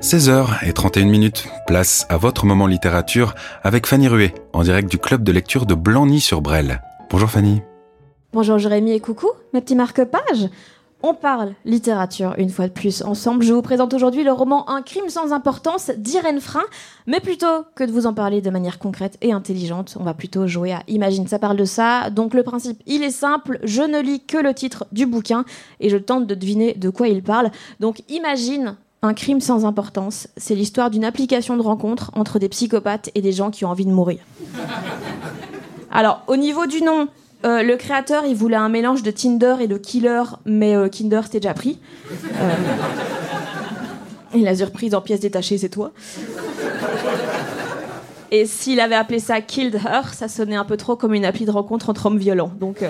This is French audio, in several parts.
16h31 minutes, place à votre moment littérature avec Fanny Ruet, en direct du club de lecture de Blangy-sur-Brel. Bonjour Fanny. Bonjour Jérémy et coucou, mes petits marque-pages. On parle littérature une fois de plus ensemble. Je vous présente aujourd'hui le roman Un crime sans importance d'Irène Frein. Mais plutôt que de vous en parler de manière concrète et intelligente, on va plutôt jouer à Imagine, ça parle de ça. Donc le principe, il est simple. Je ne lis que le titre du bouquin et je tente de deviner de quoi il parle. Donc Imagine, un crime sans importance, c'est l'histoire d'une application de rencontre entre des psychopathes et des gens qui ont envie de mourir. Alors, au niveau du nom, euh, le créateur, il voulait un mélange de Tinder et de Killer, mais euh, Kinder, c'était déjà pris. Euh, et la surprise en pièces détachées, c'est toi. Et s'il avait appelé ça Killed Her, ça sonnait un peu trop comme une appli de rencontre entre hommes violents. Donc.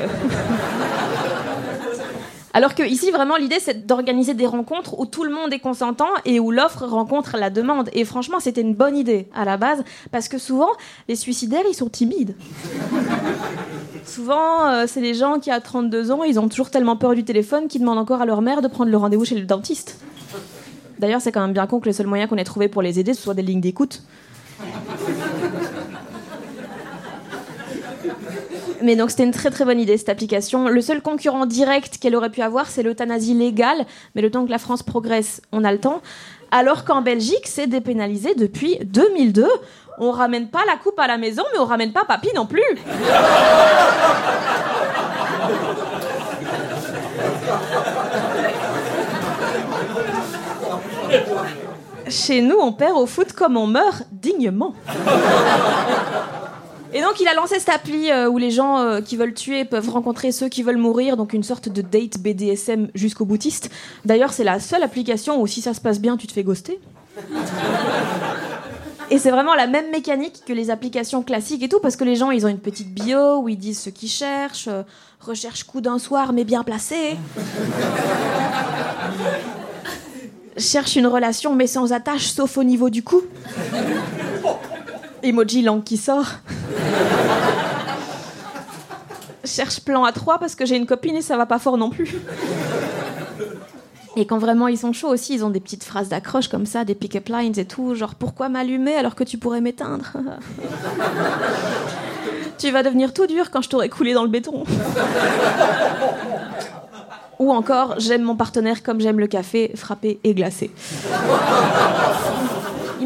Alors que ici, vraiment, l'idée, c'est d'organiser des rencontres où tout le monde est consentant et où l'offre rencontre la demande. Et franchement, c'était une bonne idée à la base, parce que souvent, les suicidaires, ils sont timides. souvent, euh, c'est les gens qui, à 32 ans, ils ont toujours tellement peur du téléphone qu'ils demandent encore à leur mère de prendre le rendez-vous chez le dentiste. D'ailleurs, c'est quand même bien con que le seul moyen qu'on ait trouvé pour les aider, ce soit des lignes d'écoute. Mais donc c'était une très très bonne idée cette application. Le seul concurrent direct qu'elle aurait pu avoir, c'est l'euthanasie légale. Mais le temps que la France progresse, on a le temps. Alors qu'en Belgique, c'est dépénalisé depuis 2002. On ramène pas la coupe à la maison, mais on ramène pas papy non plus. Chez nous, on perd au foot comme on meurt dignement. Et donc il a lancé cette appli euh, où les gens euh, qui veulent tuer peuvent rencontrer ceux qui veulent mourir, donc une sorte de date BDSM jusqu'au boutiste. D'ailleurs c'est la seule application où si ça se passe bien tu te fais ghoster. Et c'est vraiment la même mécanique que les applications classiques et tout, parce que les gens ils ont une petite bio où ils disent ce qu'ils cherchent, euh, recherche coup d'un soir mais bien placé. Cherche une relation mais sans attache sauf au niveau du cou. Emoji langue qui sort. Cherche plan à 3 parce que j'ai une copine et ça va pas fort non plus. Et quand vraiment ils sont chauds aussi, ils ont des petites phrases d'accroche comme ça, des pick-up lines et tout, genre pourquoi m'allumer alors que tu pourrais m'éteindre? Tu vas devenir tout dur quand je t'aurai coulé dans le béton. Ou encore, j'aime mon partenaire comme j'aime le café, frappé et glacé.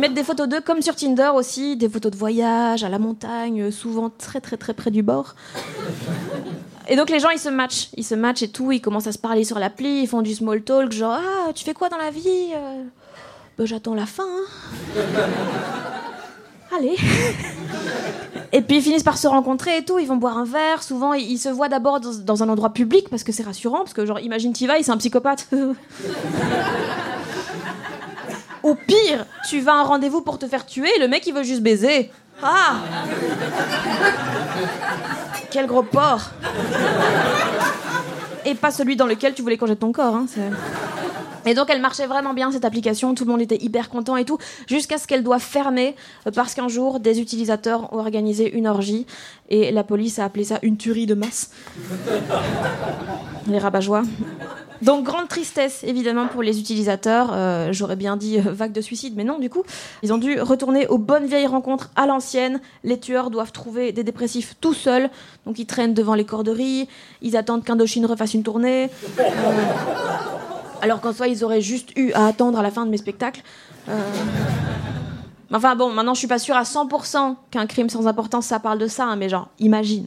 Mettent des photos d'eux comme sur Tinder aussi, des photos de voyage à la montagne, souvent très très très près du bord. Et donc les gens ils se matchent, ils se matchent et tout, ils commencent à se parler sur l'appli, ils font du small talk, genre ah tu fais quoi dans la vie Euh, Ben, j'attends la fin. hein. Allez. Et puis ils finissent par se rencontrer et tout, ils vont boire un verre, souvent ils, ils se voient d'abord dans, dans un endroit public parce que c'est rassurant, parce que genre imagine t'y vas, c'est un psychopathe. Ou pire, tu vas à un rendez-vous pour te faire tuer, le mec il veut juste baiser. Ah Quel gros porc Et pas celui dans lequel tu voulais qu'on jette ton corps. Hein, et donc elle marchait vraiment bien cette application, tout le monde était hyper content et tout, jusqu'à ce qu'elle doit fermer euh, parce qu'un jour des utilisateurs ont organisé une orgie et la police a appelé ça une tuerie de masse. Les rabat-joie. Donc grande tristesse évidemment pour les utilisateurs. Euh, J'aurais bien dit euh, vague de suicide, mais non du coup. Ils ont dû retourner aux bonnes vieilles rencontres à l'ancienne. Les tueurs doivent trouver des dépressifs tout seuls, donc ils traînent devant les corderies. Ils attendent qu'Indochine refasse une tournée. Alors qu'en soi ils auraient juste eu à attendre à la fin de mes spectacles. Euh, Enfin bon, maintenant je suis pas sûre à 100% qu'un crime sans importance ça parle de ça, hein, mais genre imagine.